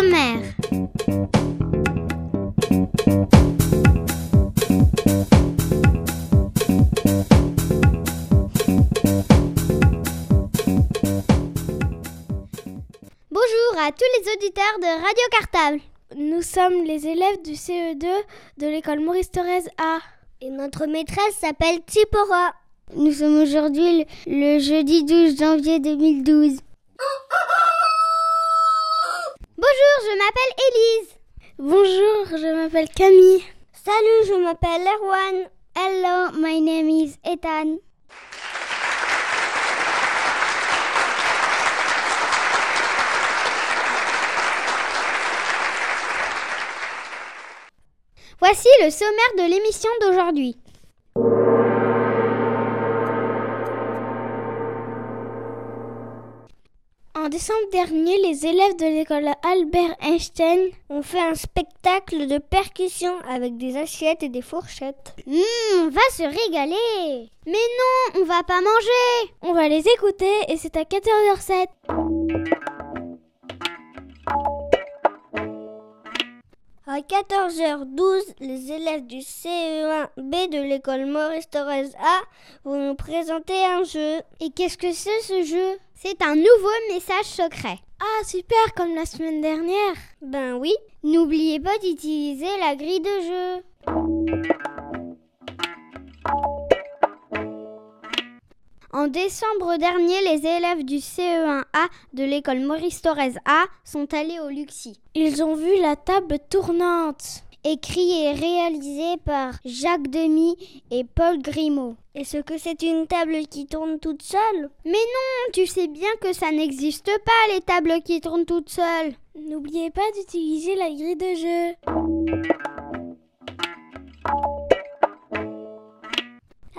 sommaire. Bonjour à tous les auditeurs de Radio Cartable. Nous sommes les élèves du CE2 de l'école Maurice Thorez A. Et notre maîtresse s'appelle Tsipora. Nous sommes aujourd'hui le, le jeudi 12 janvier 2012. Bonjour, je m'appelle Élise. Bonjour, je m'appelle Camille. Salut, je m'appelle Erwan. Hello, my name is Ethan. Voici le sommaire de l'émission d'aujourd'hui. En décembre dernier, les élèves de l'école Albert Einstein ont fait un spectacle de percussion avec des assiettes et des fourchettes. Mmh, on va se régaler. Mais non, on va pas manger. On va les écouter et c'est à 14h07. À 14h12, les élèves du CE1B de l'école Maurice Thorez A vont nous présenter un jeu. Et qu'est-ce que c'est ce jeu? C'est un nouveau message secret. Ah super, comme la semaine dernière. Ben oui, n'oubliez pas d'utiliser la grille de jeu. En décembre dernier, les élèves du CE1A de l'école Maurice Thorez A sont allés au Luxi. Ils ont vu la table tournante. Écrit et réalisé par Jacques Demy et Paul Grimaud. Est-ce que c'est une table qui tourne toute seule? Mais non, tu sais bien que ça n'existe pas les tables qui tournent toutes seules. N'oubliez pas d'utiliser la grille de jeu.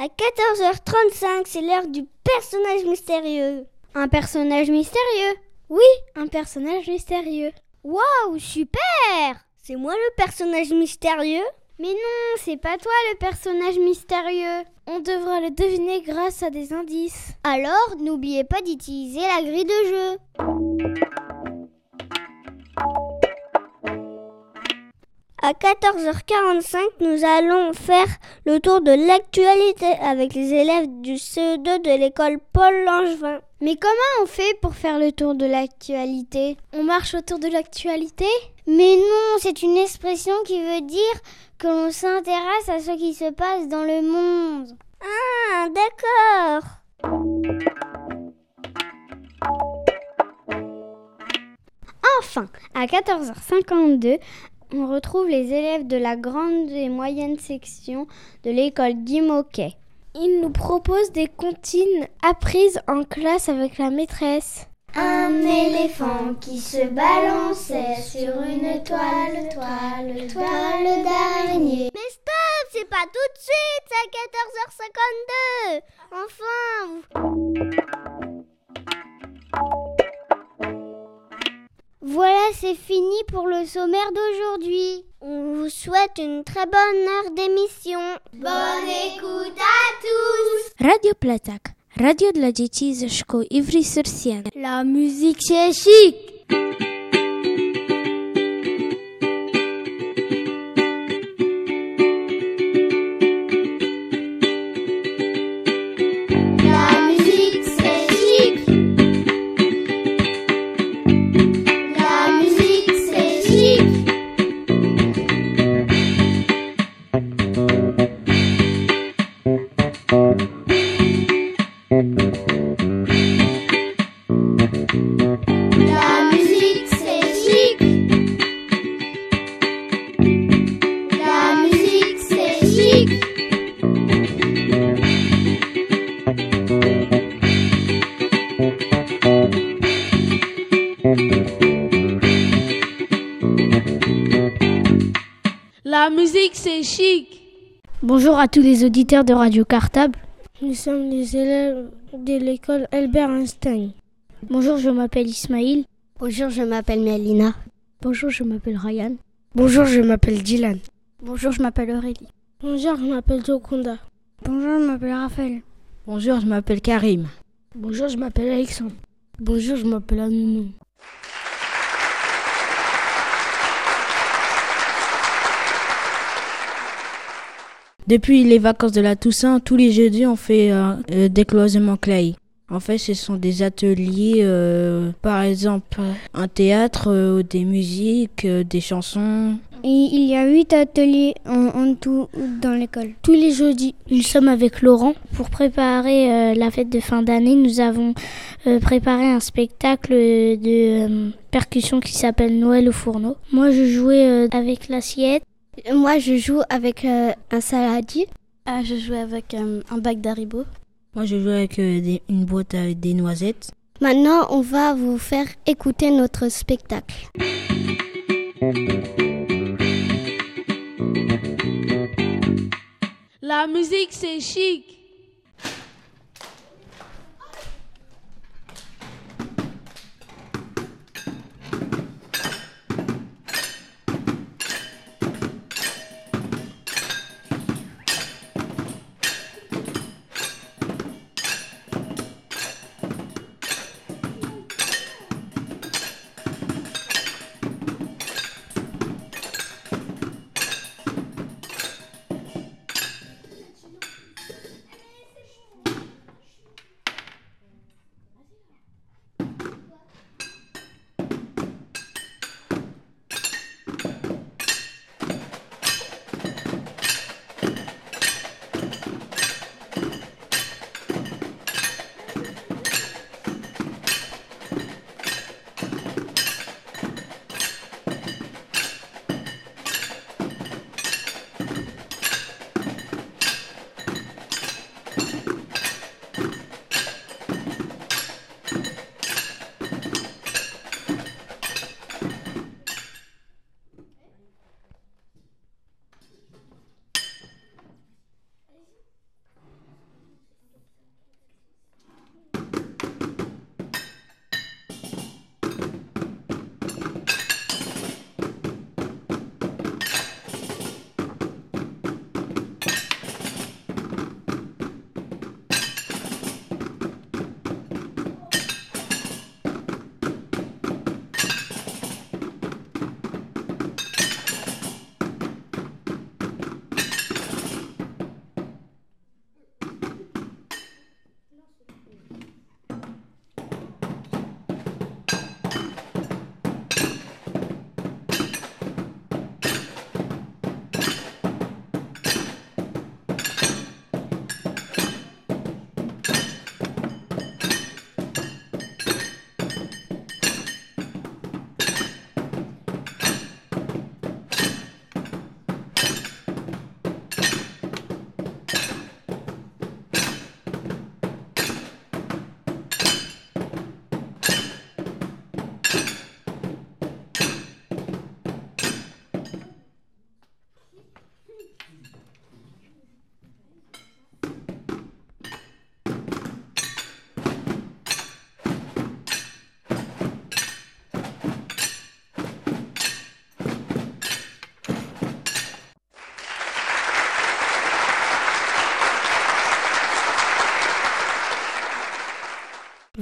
À 14h35, c'est l'heure du personnage mystérieux. Un personnage mystérieux? Oui, un personnage mystérieux. Waouh, super C'est moi le personnage mystérieux? Mais non, c'est pas toi le personnage mystérieux. On devra le deviner grâce à des indices. Alors, n'oubliez pas d'utiliser la grille de jeu. À 14h45, nous allons faire le tour de l'actualité avec les élèves du CE2 de l'école Paul Langevin. Mais comment on fait pour faire le tour de l'actualité? On marche autour de l'actualité? Mais non, c'est une expression qui veut dire que l'on s'intéresse à ce qui se passe dans le monde. Ah, d'accord. Enfin, à 14h52, on retrouve les élèves de la grande et moyenne section de l'école Guy Moquet. Ils nous proposent des comptines apprises en classe avec la maîtresse. Un éléphant qui se balançait sur une toile, toile, toile d'araignée. Mais stop, c'est pas tout de suite, c'est à 14h52. Enfin. Voilà, c'est fini pour le sommaire d'aujourd'hui. On vous souhaite une très bonne heure d'émission. Bonne écoute à tous. Radio Platak, radio dla dzieci ze szkół Ivry-sur-Sienne. La musique c'est chic. C'est chic. Bonjour à tous les auditeurs de Radio Cartable. Nous sommes les élèves de l'école Albert Einstein. Bonjour, je m'appelle Ismaïl. Bonjour, je m'appelle Melina. Bonjour, je m'appelle Ryan. Bonjour, je m'appelle Dylan. Bonjour, je m'appelle Aurélie. Bonjour, je m'appelle Jokunda. Bonjour, je m'appelle Raphaël. Bonjour, je m'appelle Karim. Bonjour, je m'appelle Alexandre. Bonjour, je m'appelle Anounou. Depuis les vacances de la Toussaint, tous les jeudis, on fait euh, euh, des cloisements clay. En fait, ce sont des ateliers, euh, par exemple, un théâtre, euh, des musiques, euh, des chansons. Et il y a huit ateliers en, en tout dans l'école. Tous les jeudis, nous sommes avec Laurent pour préparer euh, la fête de fin d'année. Nous avons préparé un spectacle de percussion qui s'appelle Noël au fourneau. Moi, je jouais avec l'assiette. Moi, je joue avec euh, un saladier. Ah, je joue avec euh, un bac d'haribo. Moi, je joue avec euh, des, une boîte avec des noisettes. Maintenant, on va vous faire écouter notre spectacle. La musique, c'est chic.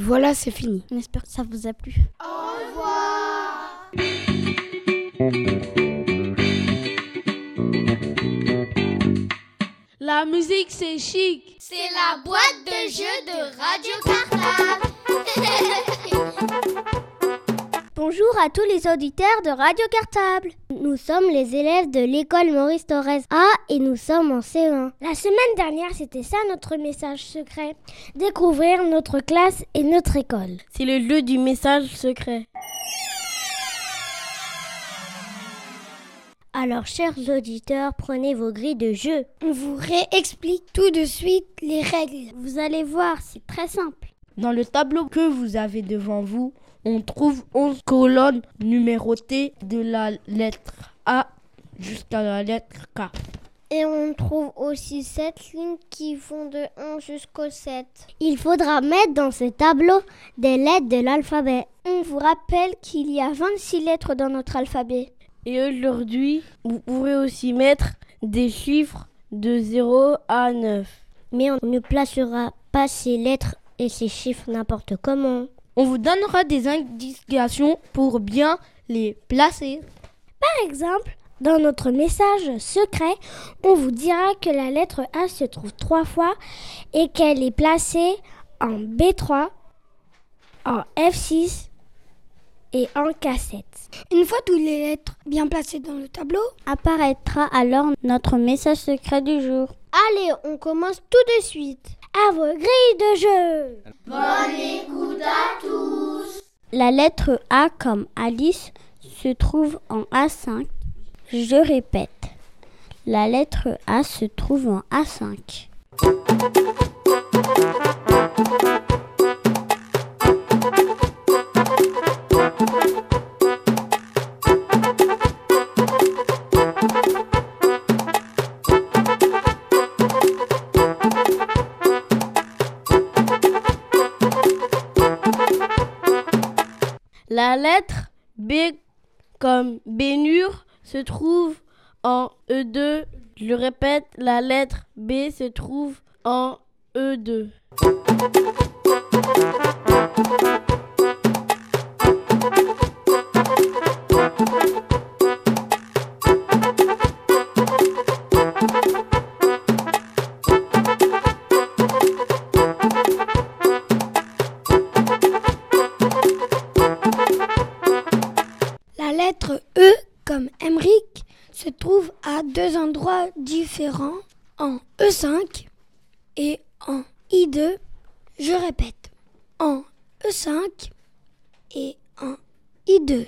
Voilà, c'est fini. On espère que ça vous a plu. Au revoir. La musique, c'est chic. C'est la boîte de jeux de Radio Cartable. Bonjour à tous les auditeurs de Radio Cartable. Nous sommes les élèves de l'école Maurice Thorez A et nous sommes en CE1. La semaine dernière, c'était ça notre message secret. Découvrir notre classe et notre école. C'est le lieu du message secret. Alors, chers auditeurs, prenez vos grilles de jeu. On vous réexplique tout de suite les règles. Vous allez voir, c'est très simple. Dans le tableau que vous avez devant vous, on trouve 11 colonnes numérotées de la lettre A jusqu'à la lettre K. Et on trouve aussi sept lignes qui vont de 1 jusqu'au 7. Il faudra mettre dans ce tableau des lettres de l'alphabet. On vous rappelle qu'il y a 26 lettres dans notre alphabet. Et aujourd'hui, vous pourrez aussi mettre des chiffres de 0 à 9. Mais on ne placera pas ces lettres et ces chiffres n'importe comment. On vous donnera des indications pour bien les placer. Par exemple, dans notre message secret, on vous dira que la lettre A se trouve trois fois et qu'elle est placée en B3, en F6 et en K7. Une fois toutes les lettres bien placées dans le tableau, apparaîtra alors notre message secret du jour. Allez, on commence tout de suite. À vos grilles de jeu. Bonne écoute à tous. La lettre A comme Alice se trouve en A5 je répète, la lettre A se trouve en A5. La lettre B comme Bénure se trouve en E2. Je répète, la lettre B se trouve en E2. En E5 et en I2. Je répète, en E5 et en I2.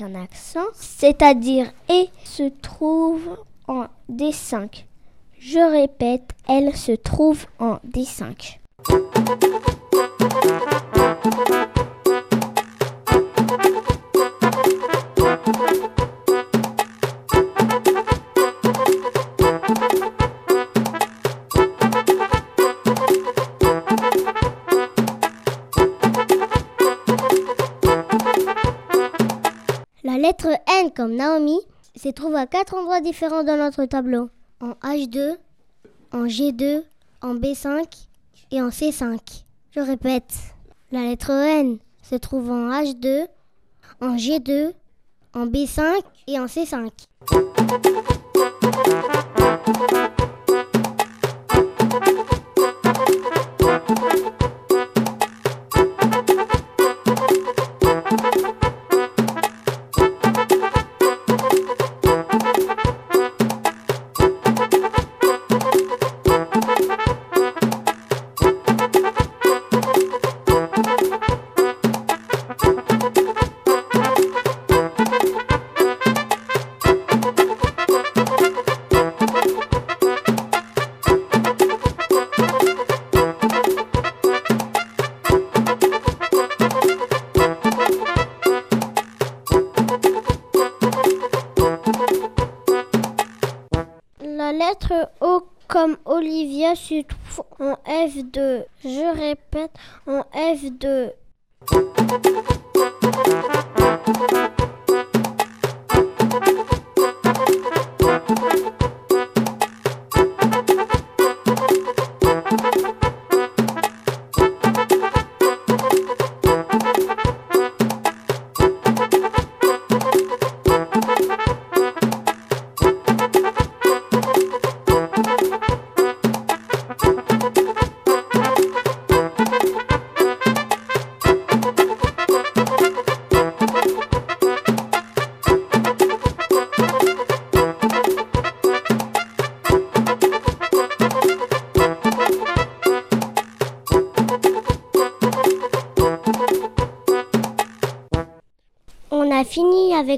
Un accent, c'est-à-dire E, se trouve en D5. Je répète, elle se trouve en D5. Naomi se trouve à quatre endroits différents dans notre tableau. En H2, en G2, en B5 et en C5. Je répète, la lettre N se trouve en H2, en G2, en B5 et en C5.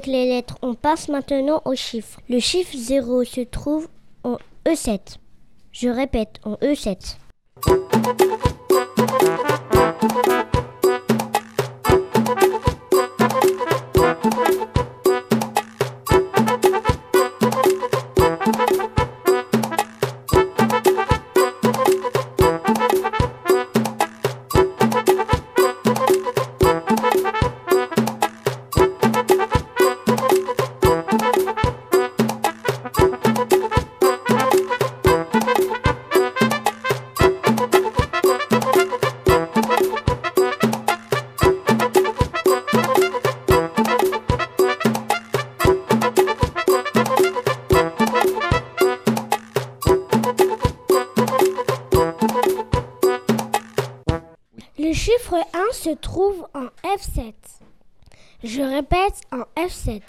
Les lettres. On passe maintenant aux chiffres. Le chiffre 0 se trouve en E7. Je répète, en E7. Se trouve en F7. Je répète en F7.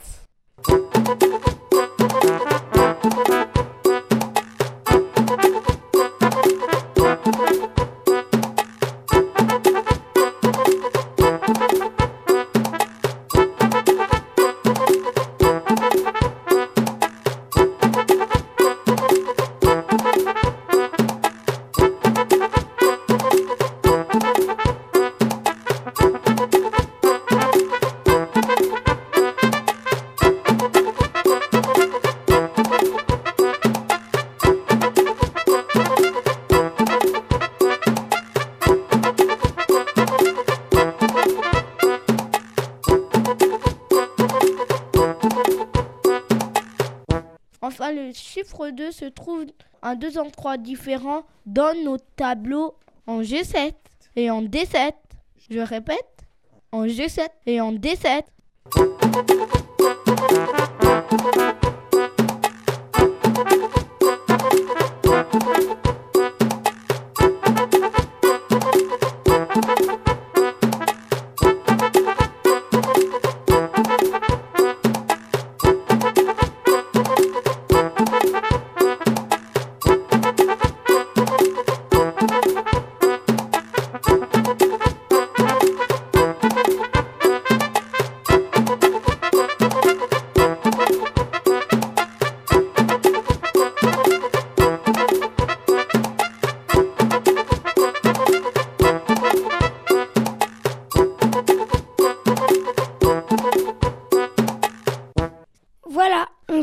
Trouve à deux endroits différents dans nos tableaux en G7 et en D7. Je répète, en G7 et en D7.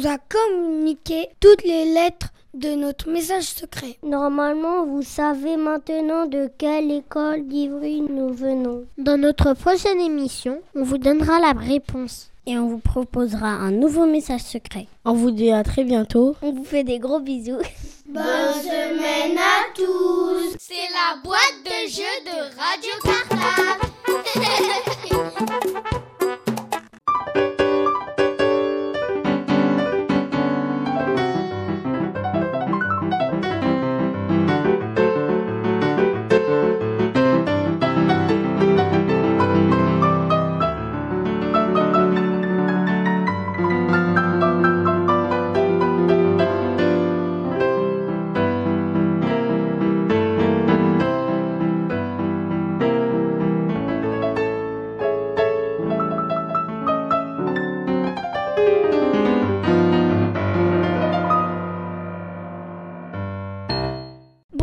Vous a communiqué toutes les lettres de notre message secret. Normalement, vous savez maintenant de quelle école d'Ivry nous venons. Dans notre prochaine émission, on vous donnera la réponse. Et on vous proposera un nouveau message secret. On vous dit à très bientôt. On vous fait des gros bisous. Bonne semaine à tous C'est la boîte de jeux de Radio Cartable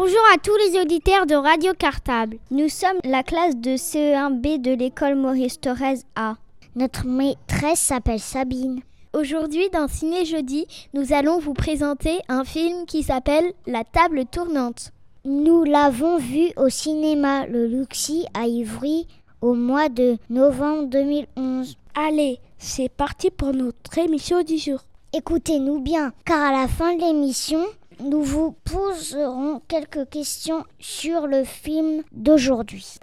Bonjour à tous les auditeurs de Radio Cartable. Nous sommes la classe de CE1B de l'école Maurice Thorez A. Notre maîtresse s'appelle Sabine. Aujourd'hui, dans Ciné Jeudi, nous allons vous présenter un film qui s'appelle La table tournante. Nous l'avons vu au cinéma Le Luxi à Ivry au mois de novembre 2011. Allez, c'est parti pour notre émission du jour. Écoutez-nous bien, car à la fin de l'émission, nous vous poserons quelques questions sur le film d'aujourd'hui.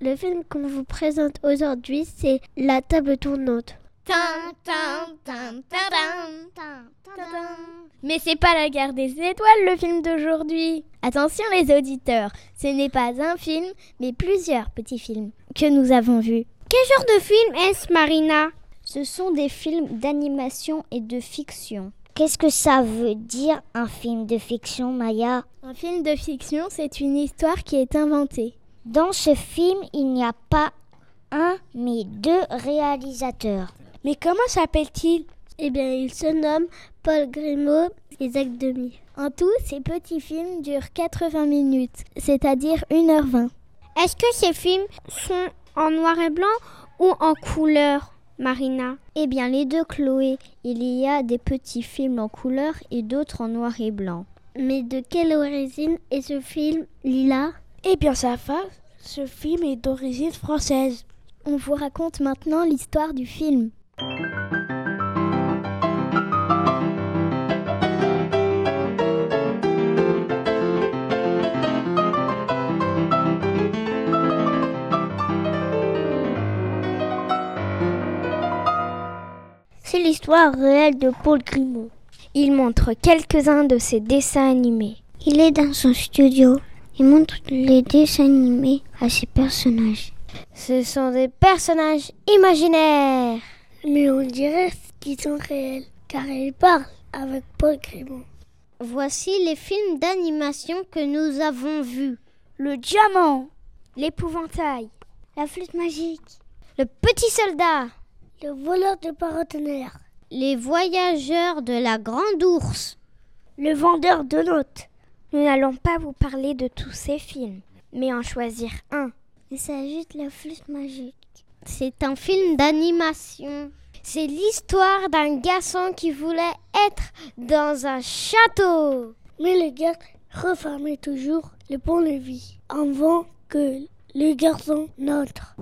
Le film qu'on vous présente aujourd'hui, c'est La table tournante. Mais c'est pas la guerre des étoiles le film d'aujourd'hui. Attention les auditeurs, ce n'est pas un film, mais plusieurs petits films que nous avons vus. Quel genre de film est-ce, Marina? Ce sont des films d'animation et de fiction. Qu'est-ce que ça veut dire un film de fiction, Maya? Un film de fiction, c'est une histoire qui est inventée. Dans ce film, il n'y a pas un, mais deux réalisateurs. Mais comment s'appelle-t-il? Eh bien, il se nomme Paul Grimaud et Zach Demi. En tout, ces petits films durent 80 minutes, c'est-à-dire 1h20. Est-ce que ces films sont en noir et blanc ou en couleur, Marina? Eh bien, les deux, Chloé. Il y a des petits films en couleur et d'autres en noir et blanc. Mais de quelle origine est ce film, Lila? Eh bien, sa femme, ce film est d'origine française. On vous raconte maintenant l'histoire du film. C'est l'histoire réelle de Paul Grimaud. Il montre quelques-uns de ses dessins animés. Il est dans son studio. Il montre les dessins animés à ses personnages. Ce sont des personnages imaginaires. Mais on dirait qu'ils sont réels, car ils parlent avec Paul Grimaud. Voici les films d'animation que nous avons vus. Le diamant, l'épouvantail, la flûte magique, le petit soldat, le voleur de paratonnerre, les voyageurs de la grande ours, le vendeur de notes. Nous n'allons pas vous parler de tous ces films, mais en choisir un. Il s'agit de la flûte magique. C'est un film d'animation. C'est l'histoire d'un garçon qui voulait être dans un château. Mais le gars refermait toujours le pont-levis avant que le garçon n'entre.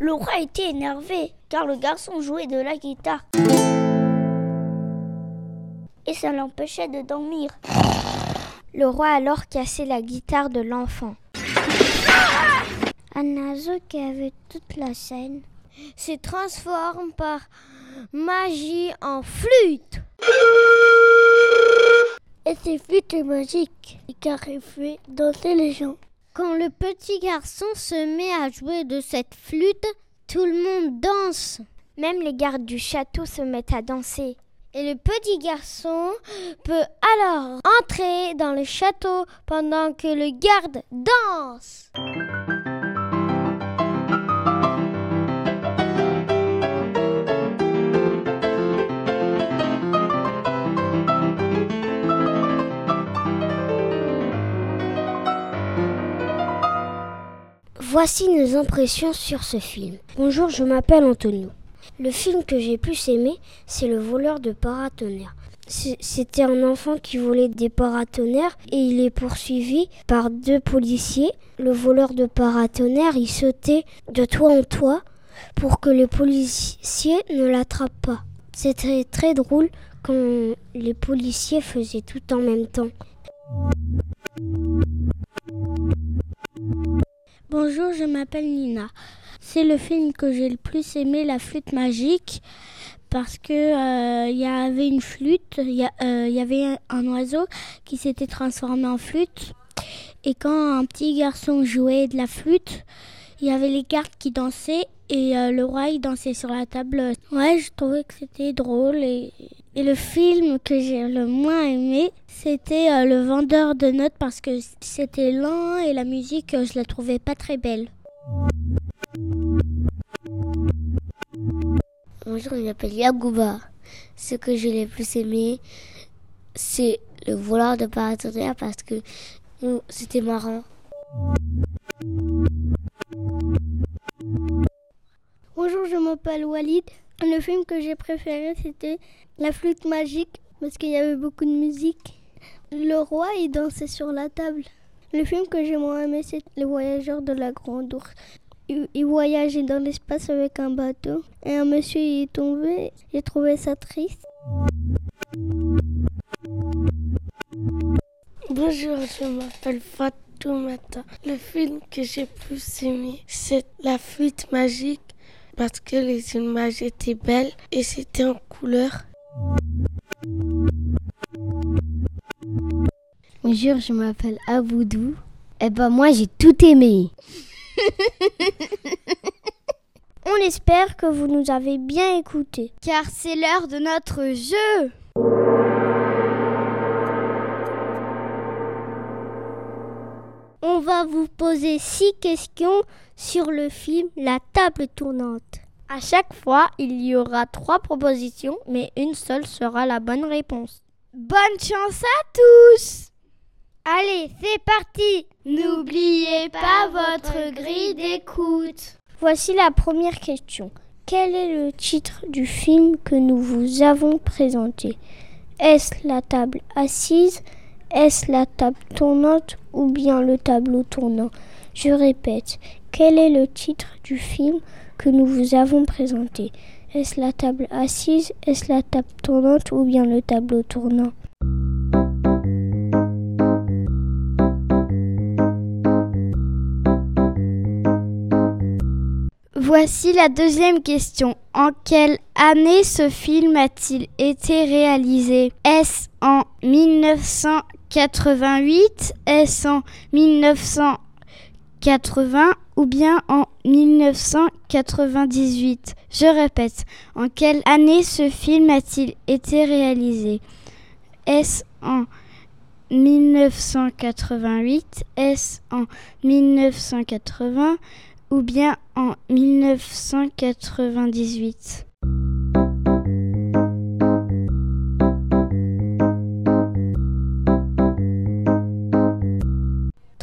Le roi était énervé car le garçon jouait de la guitare. Et ça l'empêchait de dormir. Le roi alors cassait la guitare de l'enfant. Un oiseau qui avait toute la scène se transforme par magie en flûte. Et ces flûtes magiques car il fait danser les gens. Quand le petit garçon se met à jouer de cette flûte, tout le monde danse. Même les gardes du château se mettent à danser. Et le petit garçon peut alors entrer dans le château pendant que le garde danse. Voici nos impressions sur ce film. Bonjour, je m'appelle Antonio. Le film que j'ai plus aimé, c'est Le voleur de paratonnerres. C'était un enfant qui volait des paratonnerres et il est poursuivi par deux policiers. Le voleur de paratonnerres, il sautait de toit en toit pour que les policiers ne l'attrapent pas. C'était très drôle quand les policiers faisaient tout en même temps. Bonjour, je m'appelle Nina. C'est le film que j'ai le plus aimé, La flûte magique, parce que il euh, y avait une flûte, il y, euh, avait un, un oiseau qui s'était transformé en flûte, et quand un petit garçon jouait de la flûte, il y avait les cartes qui dansaient et euh, le roi il dansait sur la table. Ouais, je trouvais que c'était drôle et, et, le film que j'ai le moins aimé, c'était euh, Le vendeur de notes parce que c'était lent et la musique, euh, je la trouvais pas très belle. Bonjour, je m'appelle Yagouba. Ce que je l'ai plus aimé, c'est le voleur de paratonnerre parce que c'était marrant. Bonjour, je m'appelle Walid. Le film que j'ai préféré, c'était La flûte magique, parce qu'il y avait beaucoup de musique. Le roi, il dansait sur la table. Le film que j'ai moins aimé, c'est Les voyageurs de la Grande Ours. Il voyageait dans l'espace avec un bateau et un monsieur y est tombé. J'ai trouvé ça triste. Bonjour, je m'appelle Fatoumata. Le film que j'ai plus aimé, c'est La flûte magique parce que les images étaient belles et c'était en couleur. Bonjour, je m'appelle Aboudou. Eh ben moi j'ai tout aimé. On On espère que vous nous avez bien écoutés. Car c'est l'heure de notre jeu. On va vous poser six questions sur le film La table tournante. À chaque fois, il y aura trois propositions, mais une seule sera la bonne réponse. Bonne chance à tous Allez, c'est parti N'oubliez pas votre grille d'écoute. Voici la première question. Quel est le titre du film que nous vous avons présenté? Est-ce la table assise? Est-ce la table tournante? Ou bien le tableau tournant. Je répète, quel est le titre du film que nous vous avons présenté? Est-ce la table assise Est-ce la table tournante ou bien le tableau tournant? Voici la deuxième question. En quelle année ce film a-t-il été réalisé? Est-ce en 1988 Est-ce en 1980 ou bien en 1998 Je répète, en quelle année ce film a-t-il été réalisé? Est-ce en 1988 Est-ce en 1980 ou bien en 1998.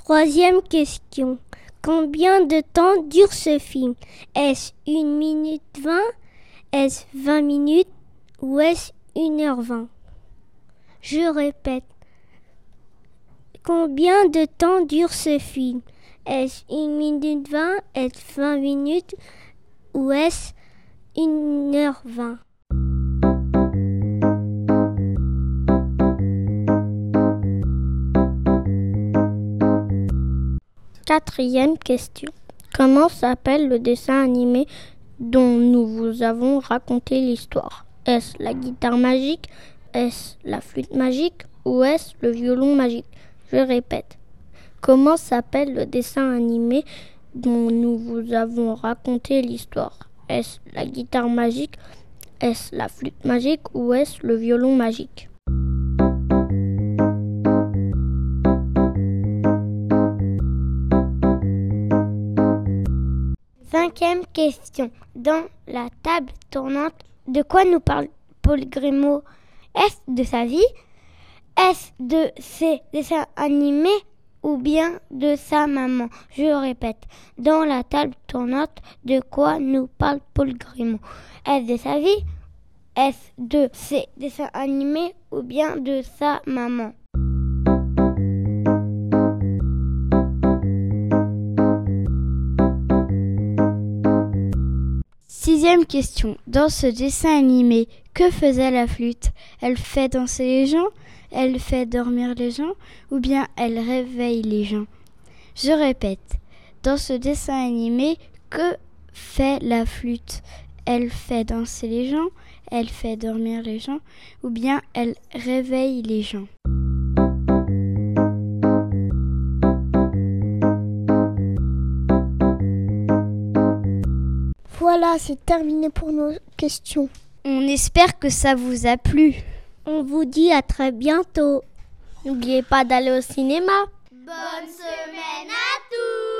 Troisième question. Combien de temps dure ce film? Est-ce 1 minute 20 Est-ce 20 minutes? Ou est-ce 1h20 Je répète. Combien de temps dure ce film? Est-ce 1 minute 20 Est-ce 20 minutes? Ou est-ce 1h20 Quatrième question. Comment s'appelle le dessin animé dont nous vous avons raconté l'histoire? Est-ce la guitare magique? Est-ce la flûte magique? Ou est-ce le violon magique? Je répète. Comment s'appelle le dessin animé dont nous vous avons raconté l'histoire? Est-ce la guitare magique? Est-ce la flûte magique? Ou est-ce le violon magique? Cinquième question. Dans la table tournante, de quoi nous parle Paul Grimaud? Est-ce de sa vie? Est-ce de ses dessins animés ou bien de sa maman? Je répète, dans la table tournante, de quoi nous parle Paul Grimaud? Est-ce de sa vie? Est-ce de ses dessins animés ou bien de sa maman? Sixième question. Dans ce dessin animé, que faisait la flûte? Elle fait danser les gens? Elle fait dormir les gens? Ou bien elle réveille les gens? Je répète. Dans ce dessin animé, que fait la flûte? Elle fait danser les gens? Elle fait dormir les gens? Ou bien elle réveille les gens? Voilà, c'est terminé pour nos questions. On espère que ça vous a plu. On vous dit à très bientôt. N'oubliez pas d'aller au cinéma. Bonne semaine à tous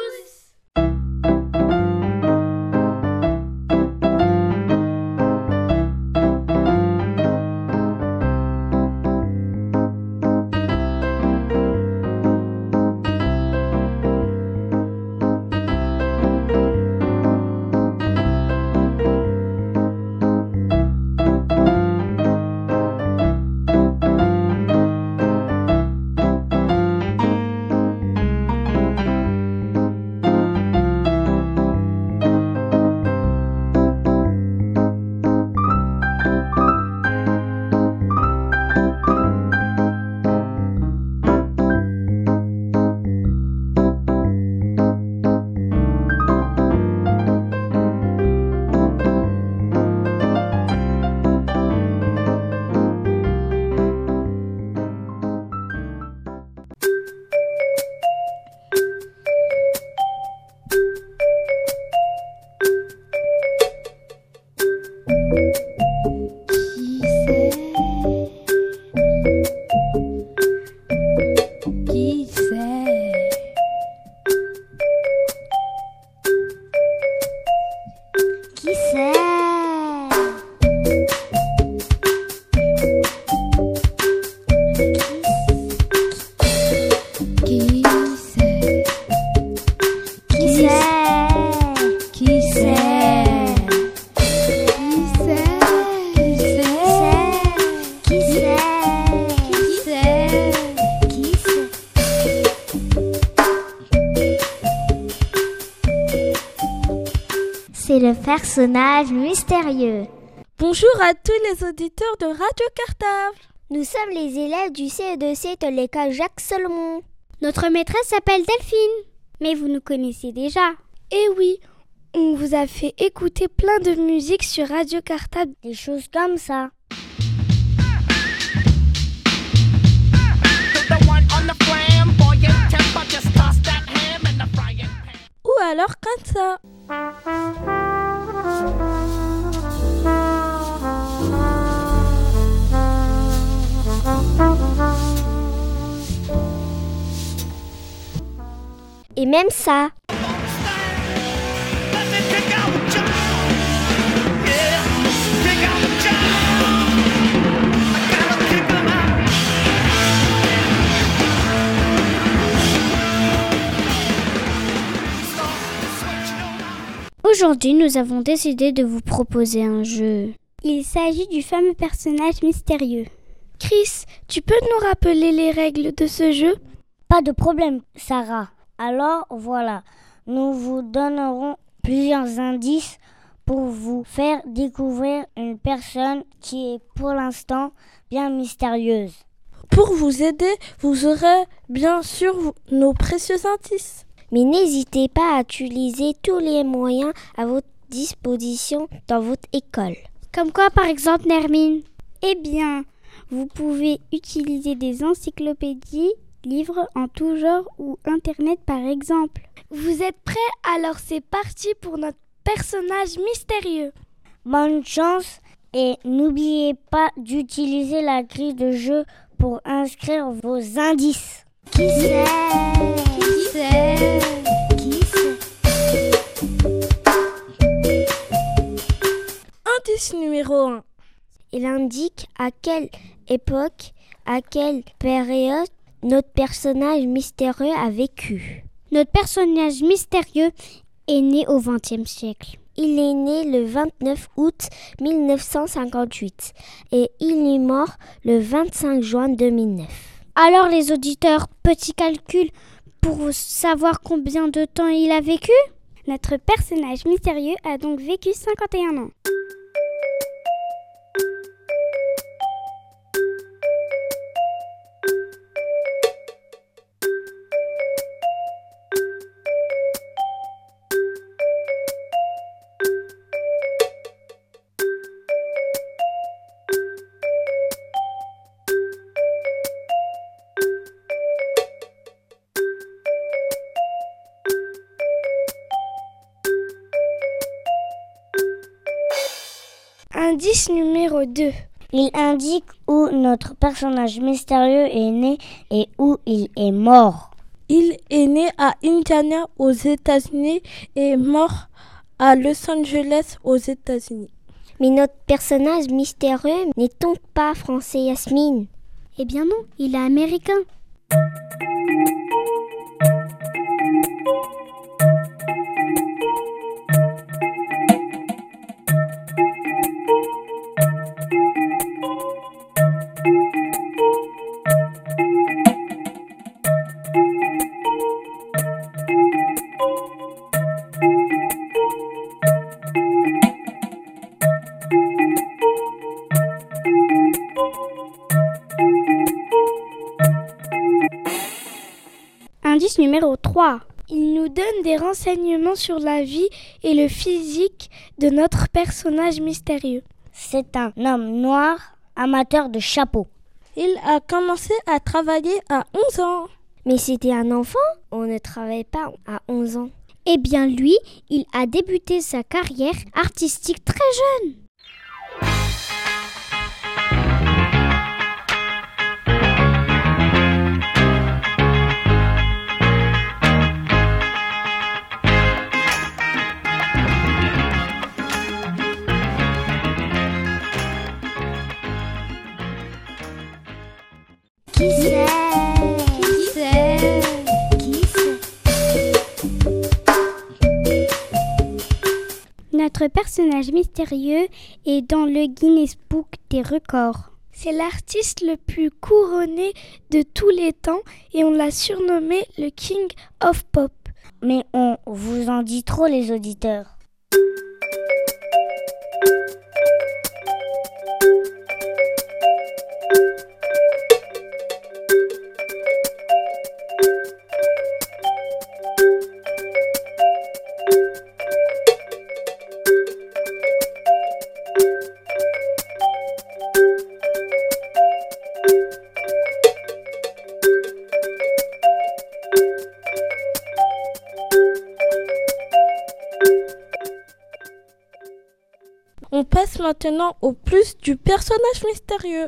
et le personnage mystérieux. Bonjour à tous les auditeurs de Radio Cartable. Nous sommes les élèves du CE2C de l'école Jacques Solomon. Notre maîtresse s'appelle Delphine. Mais vous nous connaissez déjà. Eh oui, on vous a fait écouter plein de musique sur Radio Cartable. Des choses comme ça. Ou alors comme ça. Et même ça. Aujourd'hui, nous avons décidé de vous proposer un jeu. Il s'agit du fameux personnage mystérieux. Chris, tu peux nous rappeler les règles de ce jeu? Pas de problème, Sarah. Alors voilà, nous vous donnerons plusieurs indices pour vous faire découvrir une personne qui est pour l'instant bien mystérieuse. Pour vous aider, vous aurez bien sûr nos précieux indices. Mais n'hésitez pas à utiliser tous les moyens à votre disposition dans votre école. Comme quoi par exemple Nermine Eh bien, vous pouvez utiliser des encyclopédies, livres en tout genre ou Internet par exemple. Vous êtes prêts? Alors c'est parti pour notre personnage mystérieux. Bonne chance et n'oubliez pas d'utiliser la grille de jeu pour inscrire vos indices. Qui c'est Qui c'est Qui Indice numéro 1. Il indique à quelle époque, à quelle période notre personnage mystérieux a vécu. Notre personnage mystérieux est né au XXe siècle. Il est né le 29 août 1958 et il est mort le 25 juin 2009. Alors les auditeurs, petit calcul pour savoir combien de temps il a vécu? Notre personnage mystérieux a donc vécu 51 ans. Indice numéro 2. Il indique où notre personnage mystérieux est né et où il est mort. Il est né à Indiana aux États-Unis et est mort à Los Angeles aux États-Unis. Mais notre personnage mystérieux n'est donc pas français, Yasmine Eh bien non, il est américain. Numéro 3. Il nous donne des renseignements sur la vie et le physique de notre personnage mystérieux. C'est un homme noir amateur de chapeaux. Il a commencé à travailler à 11 ans. Mais c'était un enfant On ne travaille pas à 11 ans. Eh bien lui, il a débuté sa carrière artistique très jeune. Notre personnage mystérieux est dans le Guinness Book des records. C'est l'artiste le plus couronné de tous les temps et on l'a surnommé le King of Pop. Mais on vous en dit trop les auditeurs. Maintenant au plus du personnage mystérieux.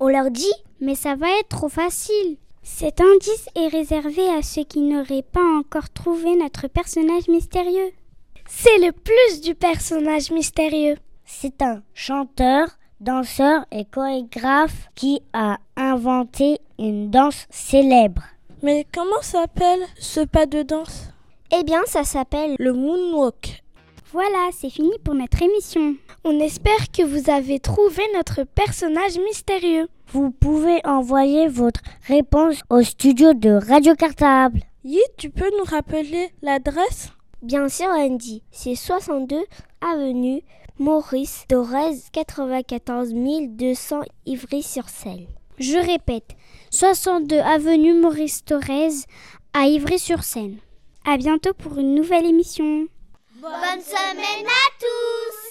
On leur dit, mais ça va être trop facile. Cet indice est réservé à ceux qui n'auraient pas encore trouvé notre personnage mystérieux. C'est le plus du personnage mystérieux. C'est un chanteur, danseur et chorégraphe qui a inventé une danse célèbre. Mais comment s'appelle ce pas de danse? Eh bien, ça s'appelle le moonwalk. Voilà, c'est fini pour notre émission. On espère que vous avez trouvé notre personnage mystérieux. Vous pouvez envoyer votre réponse au studio de Radio Cartable. Yi, tu peux nous rappeler l'adresse? Bien sûr, Andy. C'est 62 avenue Maurice Thorez, 94 200 Ivry-sur-Seine. Je répète, 62 avenue Maurice Thorez à Ivry-sur-Seine. À bientôt pour une nouvelle émission. Bonne semaine à tous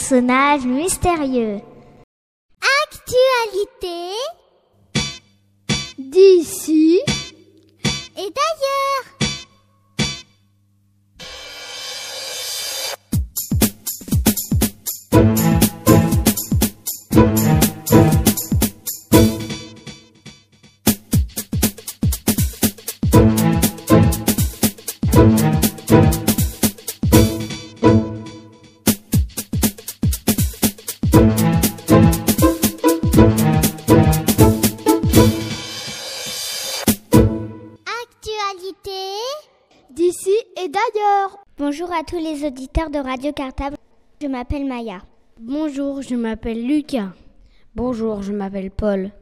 Personnage mystérieux. Auditeurs de Radio Cartable. Je m'appelle Maya. Bonjour, je m'appelle Lucas. Bonjour, je m'appelle Paul.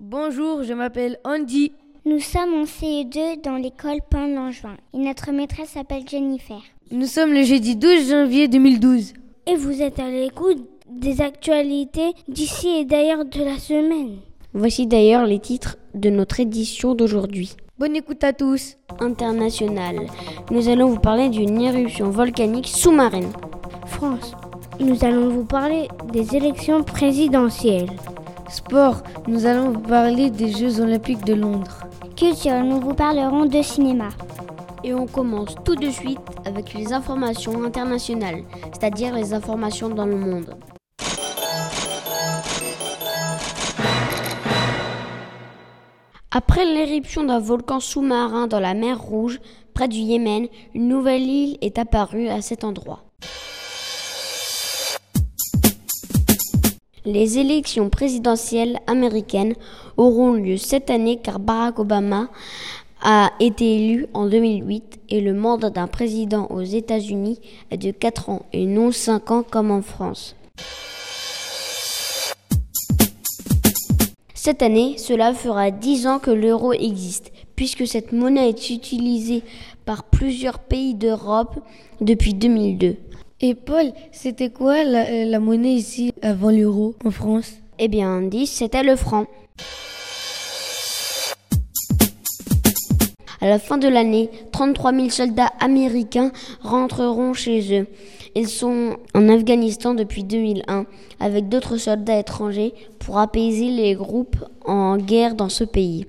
Bonjour, je m'appelle Andy. Nous sommes en CE2 dans l'école Pain Langevin et notre maîtresse s'appelle Jennifer. Nous sommes le jeudi 12 janvier 2012. Et vous êtes à l'écoute des actualités d'ici et d'ailleurs de la semaine. Voici d'ailleurs les titres de notre édition d'aujourd'hui. Bonne écoute à tous. International. Nous allons vous parler d'une éruption volcanique sous-marine. France, nous allons vous parler des élections présidentielles. Sport. Nous allons vous parler des Jeux olympiques de Londres. Culture, nous vous parlerons de cinéma. Et on commence tout de suite avec les informations internationales, c'est-à-dire les informations dans le monde. Après l'éruption d'un volcan sous-marin dans la mer Rouge, près du Yémen, une nouvelle île est apparue à cet endroit. Les élections présidentielles américaines auront lieu cette année car Barack Obama a été élu en 2008 et le mandat d'un président aux États-Unis est de 4 ans et non 5 ans comme en France. Cette année, cela fera 10 ans que l'euro existe, puisque cette monnaie est utilisée par plusieurs pays d'Europe depuis 2002. Et Paul, c'était quoi la, la monnaie ici avant l'euro en France? Eh bien, 10, c'était le franc. À la fin de l'année, 33 000 soldats américains rentreront chez eux. Ils sont en Afghanistan depuis 2001 avec d'autres soldats étrangers pour apaiser les groupes en guerre dans ce pays.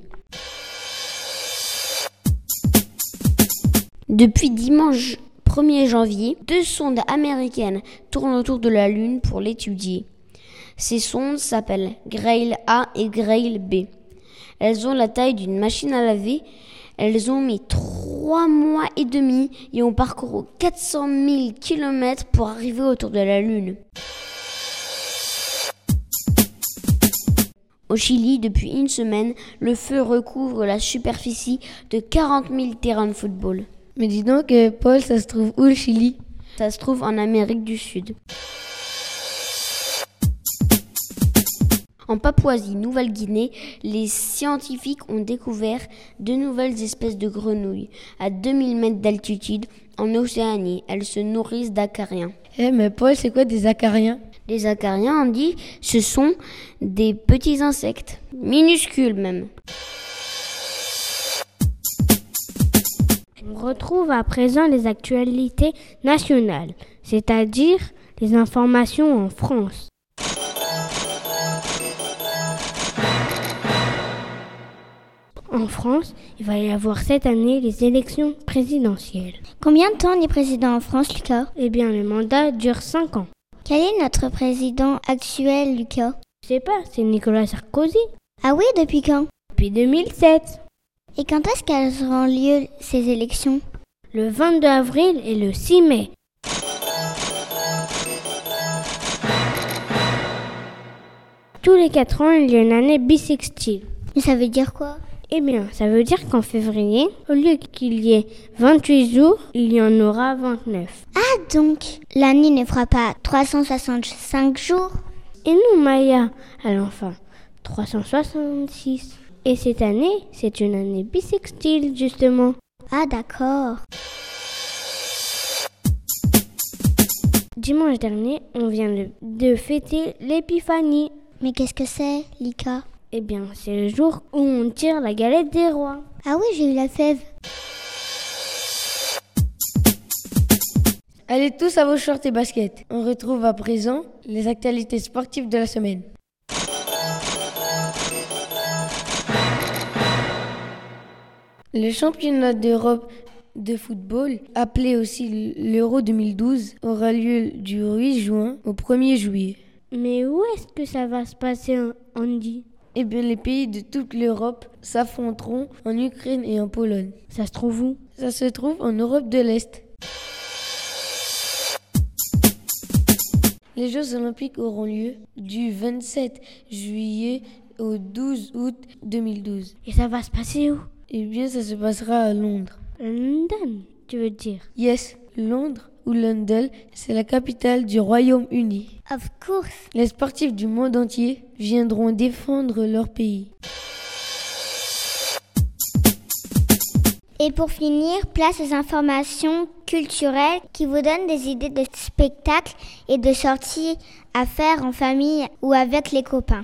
Depuis dimanche 1er janvier, deux sondes américaines tournent autour de la Lune pour l'étudier. Ces sondes s'appellent Grail A et Grail B. Elles ont la taille d'une machine à laver. Elles ont mis trois mois et demi et ont parcouru 400 000 km pour arriver autour de la Lune. Au Chili, depuis une semaine, le feu recouvre la superficie de 40 000 terrains de football. Mais dis donc, euh, Paul, ça se trouve où le Chili? Ça se trouve en Amérique du Sud. En Papouasie-Nouvelle-Guinée, les scientifiques ont découvert de nouvelles espèces de grenouilles à 2000 mètres d'altitude en Océanie. Elles se nourrissent d'acariens. Eh, mais Paul, c'est quoi des acariens? Les acariens, on dit, ce sont des petits insectes, minuscules même. On retrouve à présent les actualités nationales, c'est-à-dire les informations en France. En France, il va y avoir cette année les élections présidentielles. Combien de temps on est président en France, Lucas? Eh bien, le mandat dure 5 ans. Quel est notre président actuel, Lucas? Je sais pas, c'est Nicolas Sarkozy. Ah oui, depuis quand? Depuis 2007. Et quand est-ce qu'elles auront lieu, ces élections? Le 22 avril et le 6 mai. Tous les 4 ans, il y a une année bissextile. Mais ça veut dire quoi? Eh bien, ça veut dire qu'en février, au lieu qu'il y ait 28 jours, il y en aura 29. Ah donc, l'année ne fera pas 365 jours? Et nous, Maya, à l'enfant, 366. Et cette année, c'est une année bissextile, justement. Ah d'accord. Dimanche dernier, on vient de, de fêter l'épiphanie. Mais qu'est-ce que c'est, Lika? Eh bien, c'est le jour où on tire la galette des rois. Ah oui, j'ai eu la fève. Allez tous à vos shorts et baskets. On retrouve à présent les actualités sportives de la semaine. Le championnat d'Europe de football, appelé aussi l'Euro 2012, aura lieu du 8 juin au 1er juillet. Mais où est-ce que ça va se passer, Andy? Eh bien, les pays de toute l'Europe s'affronteront en Ukraine et en Pologne. Ça se trouve où? Ça se trouve en Europe de l'Est. Les Jeux olympiques auront lieu du 27 juillet au 12 août 2012. Et ça va se passer où? Eh bien, ça se passera à Londres. London, tu veux dire? Yes, Londres ou London, c'est la capitale du Royaume-Uni. Of course. Les sportifs du monde entier viendront défendre leur pays. Et pour finir, place aux informations culturelles qui vous donnent des idées de spectacles et de sorties à faire en famille ou avec les copains.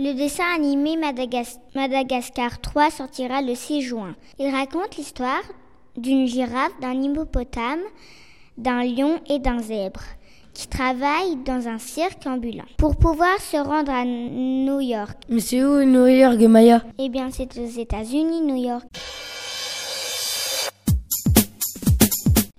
Le dessin animé Madagas Madagascar 3 sortira le 6 juin. Il raconte l'histoire d'une girafe, d'un hippopotame, d'un lion et d'un zèbre qui travaillent dans un cirque ambulant pour pouvoir se rendre à New York. Mais c'est où New York, Maya? Eh bien, c'est aux États-Unis, New York.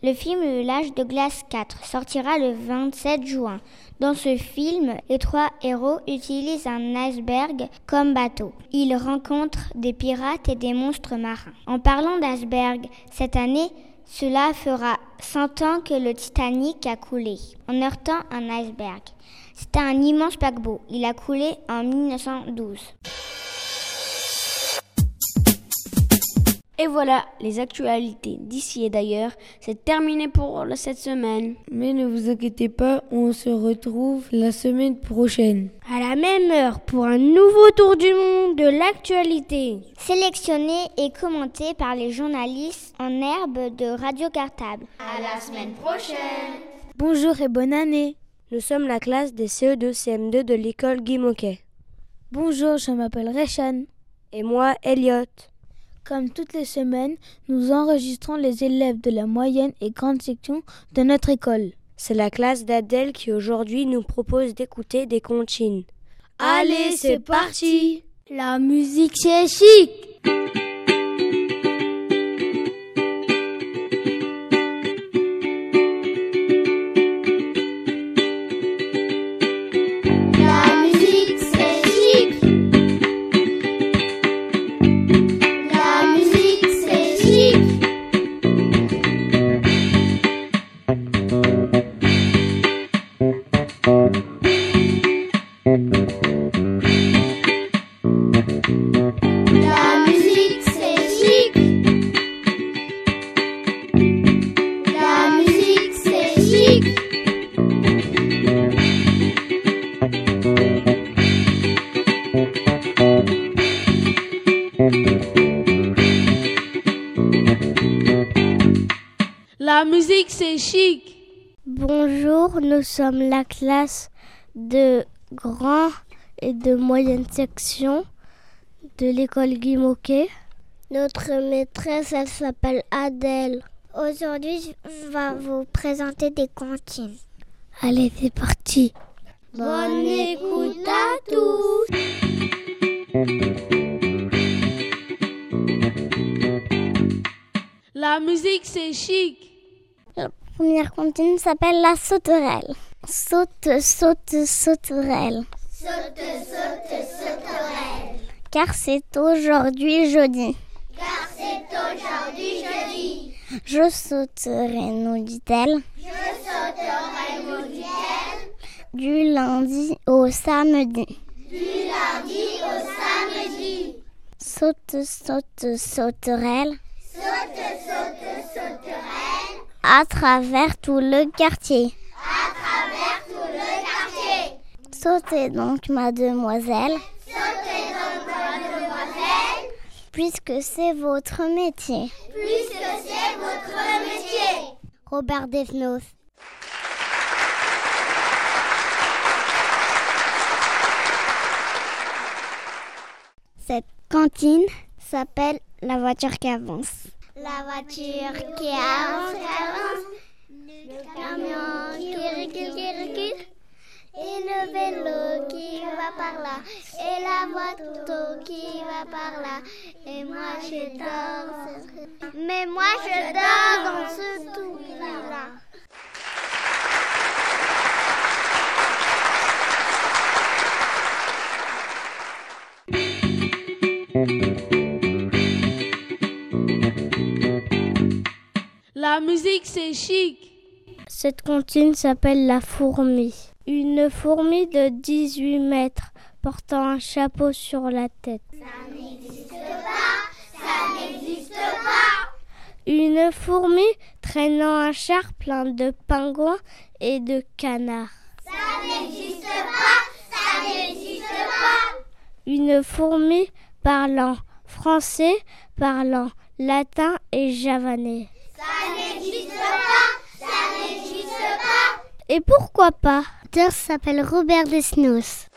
Le film L'âge de glace 4 sortira le 27 juin. Dans ce film, les trois héros utilisent un iceberg comme bateau. Ils rencontrent des pirates et des monstres marins. En parlant d'iceberg, cette année, cela fera 100 ans que le Titanic a coulé en heurtant un iceberg. C'était un immense paquebot. Il a coulé en 1912. Et voilà, les actualités d'ici et d'ailleurs, c'est terminé pour cette semaine. Mais ne vous inquiétez pas, on se retrouve la semaine prochaine. À la même heure pour un nouveau tour du monde de l'actualité. Sélectionné et commenté par les journalistes en herbe de Radio Cartable. À la semaine prochaine. Bonjour et bonne année. Nous sommes la classe des CE2 CM2 de l'école Guy Moquet. Bonjour, je m'appelle Réchan. Et moi, Elliot. Comme toutes les semaines, nous enregistrons les élèves de la moyenne et grande section de notre école. C'est la classe d'Adèle qui aujourd'hui nous propose d'écouter des comptines. Allez, c'est parti La musique c'est chic sommes la classe de grand et de moyenne section de l'école Guy Moquet. Notre maîtresse, elle s'appelle Adèle. Aujourd'hui, je vais vous présenter des cantines. Allez, c'est parti. Bonne écoute à tous. La musique, c'est chic. La première cantine s'appelle la sauterelle. Saute, saute, sauterelle. Saute, saute, sauterelle. Car c'est aujourd'hui jeudi. Car c'est aujourd'hui jeudi. Je sauterai, nous dit-elle. Je sauterai, nous dit-elle. Du lundi au samedi. Du lundi au samedi. Saute, saute, sauterelle. Saute, saute, sauterelle. À travers tout le quartier. À travers tout le quartier. Sautez donc, mademoiselle. Sautez donc, mademoiselle. Puisque c'est votre métier. Puisque c'est votre métier. Robert Desnos. Cette cantine s'appelle la voiture qui avance. La voiture qui avance, avance. Le camion qui recule, qui recule. Et le vélo qui va par là. Et la moto qui va par là. Et moi je dors. Mais moi je dors dans ce tout là. La musique, c'est chic. Cette cantine s'appelle la fourmi. Une fourmi de 18 mètres portant un chapeau sur la tête. Ça n'existe pas, ça n'existe pas. Une fourmi traînant un char plein de pingouins et de canards. Ça n'existe pas, ça n'existe pas. Une fourmi parlant français, parlant latin et javanais. Ça n'existe pas, ça n'existe pas. Et pourquoi pas? L'auteur s'appelle Robert Desnos.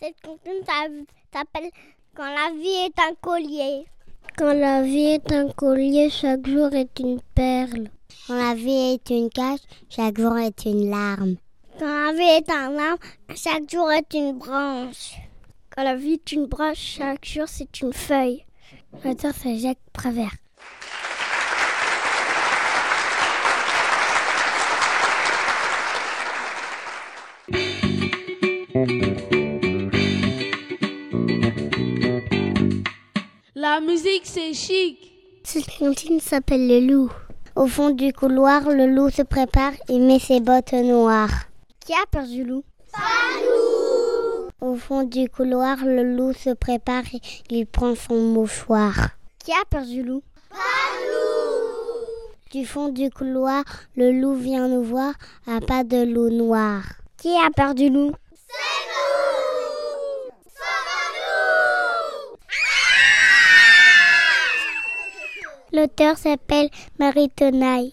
Cette cantine s'appelle Quand la vie est un collier. Quand la vie est un collier, chaque jour est une perle. Quand la vie est une cage, chaque jour est une larme. Quand la vie est un arbre, chaque jour est une branche. Quand la vie est une branche, chaque jour c'est une feuille. L'auteur c'est Jacques Prévert. La musique, c'est chic. Cette cantine s'appelle le loup. Au fond du couloir, le loup se prépare et met ses bottes noires. Qui a peur du loup? Pas nous Au fond du couloir, le loup se prépare et il prend son mouchoir. Qui a peur du loup? Pas nous Du fond du couloir, le loup vient nous voir à pas de loup noir. Qui a peur du loup? C'est nous L'auteur s'appelle Marie Tenaille.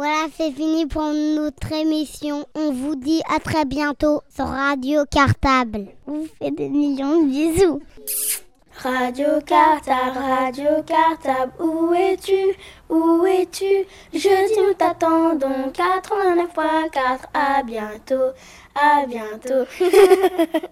Voilà, c'est fini pour notre émission. On vous dit à très bientôt sur Radio Cartable. On vous fait des millions de bisous. Radio Cartable, Radio Cartable, où es-tu? Où es-tu? Jeudi nous t'attendons 89.4, à bientôt, à bientôt.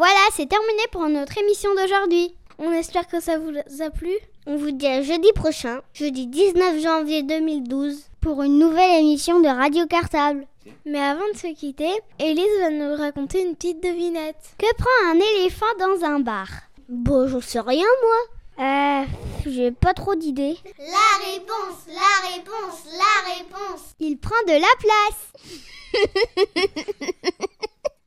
Voilà, c'est terminé pour notre émission d'aujourd'hui. On espère que ça vous a plu. On vous dit à jeudi prochain, jeudi 19 janvier 2012, pour une nouvelle émission de Radio Cartable. Mais avant de se quitter, Élise va nous raconter une petite devinette. Que prend un éléphant dans un bar? Bon, j'en sais rien moi. Euh, j'ai pas trop d'idées. La réponse, la réponse, la réponse. Il prend de la place.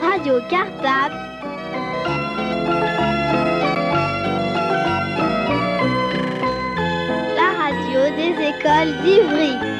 Radio Cartable. La radio des écoles d'Ivry.